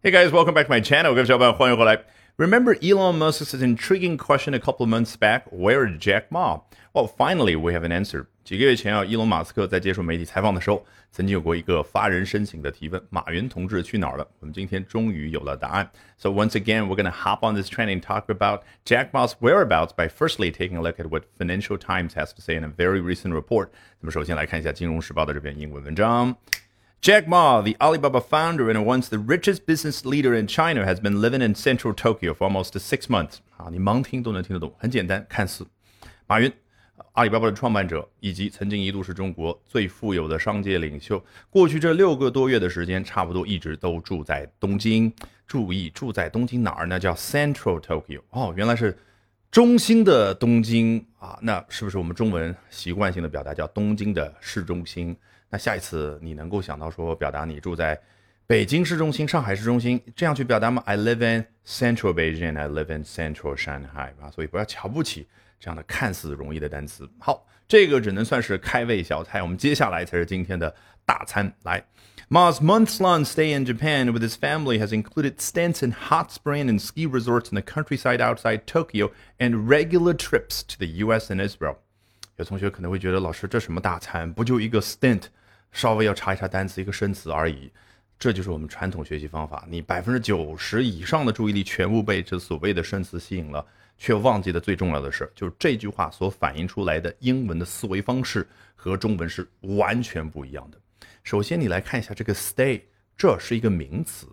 Hey guys, welcome back to my channel. 各位小伙伴，欢迎回来。Remember Elon Musk's intriguing question a couple of months back? Where is Jack Ma? Well, finally we have an answer. 几个月前啊，伊隆马斯克在接受媒体采访的时候，曾经有过一个发人深省的提问：马云同志去哪儿了？我们今天终于有了答案。So once again, we're going to hop on this train and talk about Jack Ma's whereabouts by firstly taking a look at what Financial Times has to say in a very recent report. 那么首先来看一下《金融时报》的这篇英文文章。 Jack Ma, the Alibaba founder and once the richest business leader in China, has been living in central Tokyo for almost six months. 啊，你盲听都能听得懂，很简单，看似。马云，阿里巴巴的创办者，以及曾经一度是中国最富有的商界领袖，过去这六个多月的时间，差不多一直都住在东京。注意，住在东京哪儿呢？叫 Central Tokyo。哦，原来是中心的东京啊。那是不是我们中文习惯性的表达叫东京的市中心？那下一次你能够想到说表达你住在北京市中心、上海市中心这样去表达吗？I live in Central Beijing, I live in Central Shanghai 啊，所以不要瞧不起这样的看似容易的单词。好，这个只能算是开胃小菜，我们接下来才是今天的大餐。来，Ma's months-long stay in Japan with his family has included stints in hot spring and ski resorts in the countryside outside Tokyo and regular trips to the U.S. and Israel。有同学可能会觉得，老师这什么大餐？不就一个 stint？ 稍微要查一查单词，一个生词而已。这就是我们传统学习方法。你百分之九十以上的注意力全部被这所谓的生词吸引了，却忘记了最重要的事，就是这句话所反映出来的英文的思维方式和中文是完全不一样的。首先，你来看一下这个 stay，这是一个名词。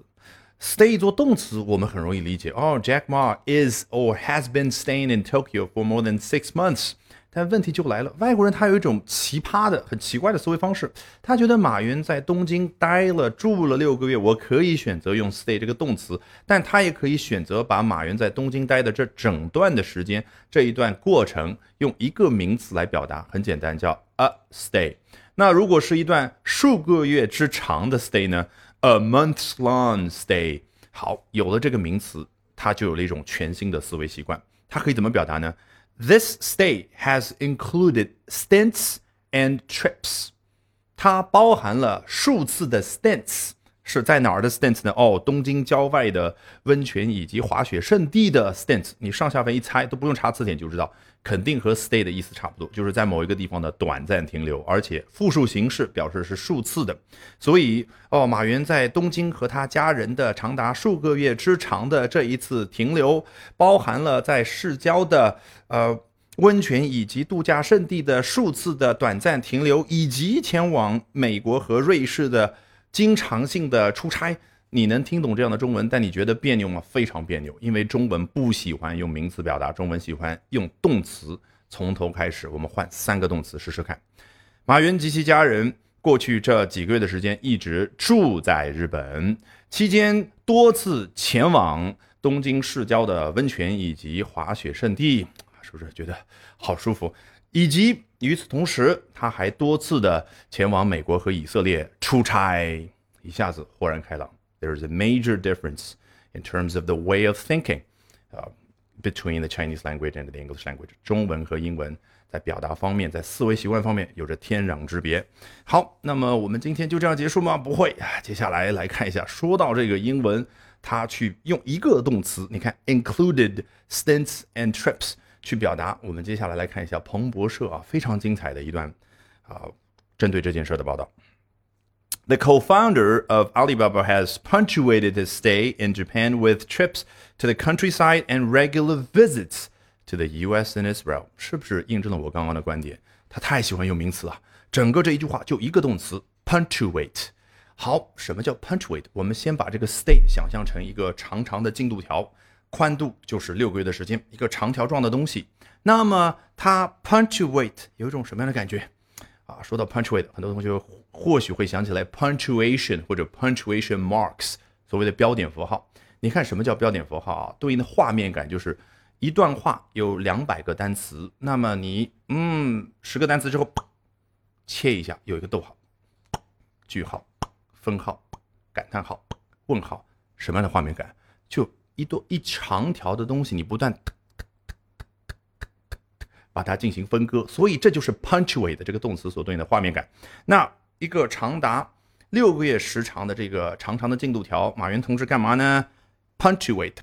stay 做动词，我们很容易理解。哦，Jack Ma is or has been staying in Tokyo for more than six months。但问题就来了，外国人他有一种奇葩的、很奇怪的思维方式，他觉得马云在东京待了、住了六个月，我可以选择用 stay 这个动词，但他也可以选择把马云在东京待的这整段的时间、这一段过程用一个名词来表达，很简单，叫 a stay。那如果是一段数个月之长的 stay 呢？a month long stay。好，有了这个名词，他就有了一种全新的思维习惯，他可以怎么表达呢 ？This stay has included stints and trips。它包含了数次的 stints， 是在哪儿的 stints 呢？哦，东京郊外的温泉以及滑雪胜地的 stints。你上下文一猜都不用查词典就知道。肯定和 stay 的意思差不多，就是在某一个地方的短暂停留，而且复数形式表示是数次的。所以，哦，马云在东京和他家人的长达数个月之长的这一次停留，包含了在市郊的呃温泉以及度假胜地的数次的短暂停留，以及前往美国和瑞士的经常性的出差。你能听懂这样的中文，但你觉得别扭吗？非常别扭，因为中文不喜欢用名词表达，中文喜欢用动词。从头开始，我们换三个动词试试看。马云及其家人过去这几个月的时间一直住在日本，期间多次前往东京市郊的温泉以及滑雪胜地，是不是觉得好舒服？以及与此同时，他还多次的前往美国和以色列出差，一下子豁然开朗。There is a major difference in terms of the way of thinking uh, between the Chinese language and the English language. 中文和英文在表达方面，在思维习惯方面有着天壤之别。好，那么我们今天就这样结束吗？不会，接下来来看一下，说到这个英文，它去用一个动词，你看 included stints and trips 去表达。我们接下来来看一下彭博社啊，非常精彩的一段啊，针对这件事的报道。the co founder of Alibaba has punctuated his stay in Japan with trips to the countryside and regular visits to the US and Israel。是不是印证了我刚刚的观点？他太喜欢用名词了。整个这一句话就一个动词 punctuate。好，什么叫 punctuate？我们先把这个 stay 想象成一个长长的进度条， 宽度就是六个月的时间，一个长条状的东西。那么它 punctuate 有一种什么样的感觉？啊，说到 punctuate，很多同学或许会想起来 punctuation 或者 punctuation marks，所谓的标点符号。你看什么叫标点符号啊？对应的画面感就是一段话有两百个单词，那么你嗯十个单词之后，切一下有一个逗号、句号、分号、感叹号、问号，什么样的画面感？就一多一长条的东西，你不断。把它进行分割，所以这就是 punctuate 这个动词所对应的画面感。那一个长达六个月时长的这个长长的进度条，马云同志干嘛呢？Punctuate，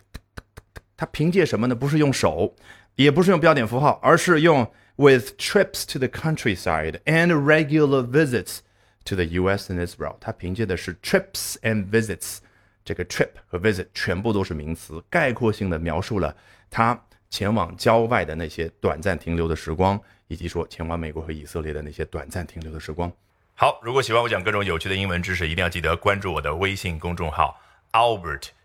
他凭借什么呢？不是用手，也不是用标点符号，而是用 with trips to the countryside and regular visits to the U.S. and Israel。他凭借的是 trips and visits，这个 trip 和 visit 全部都是名词，概括性的描述了他前往郊外的那些短暂停留的时光，以及说前往美国和以色列的那些短暂停留的时光。好，如果喜欢我讲各种有趣的英文知识，一定要记得关注我的微信公众号 Albert。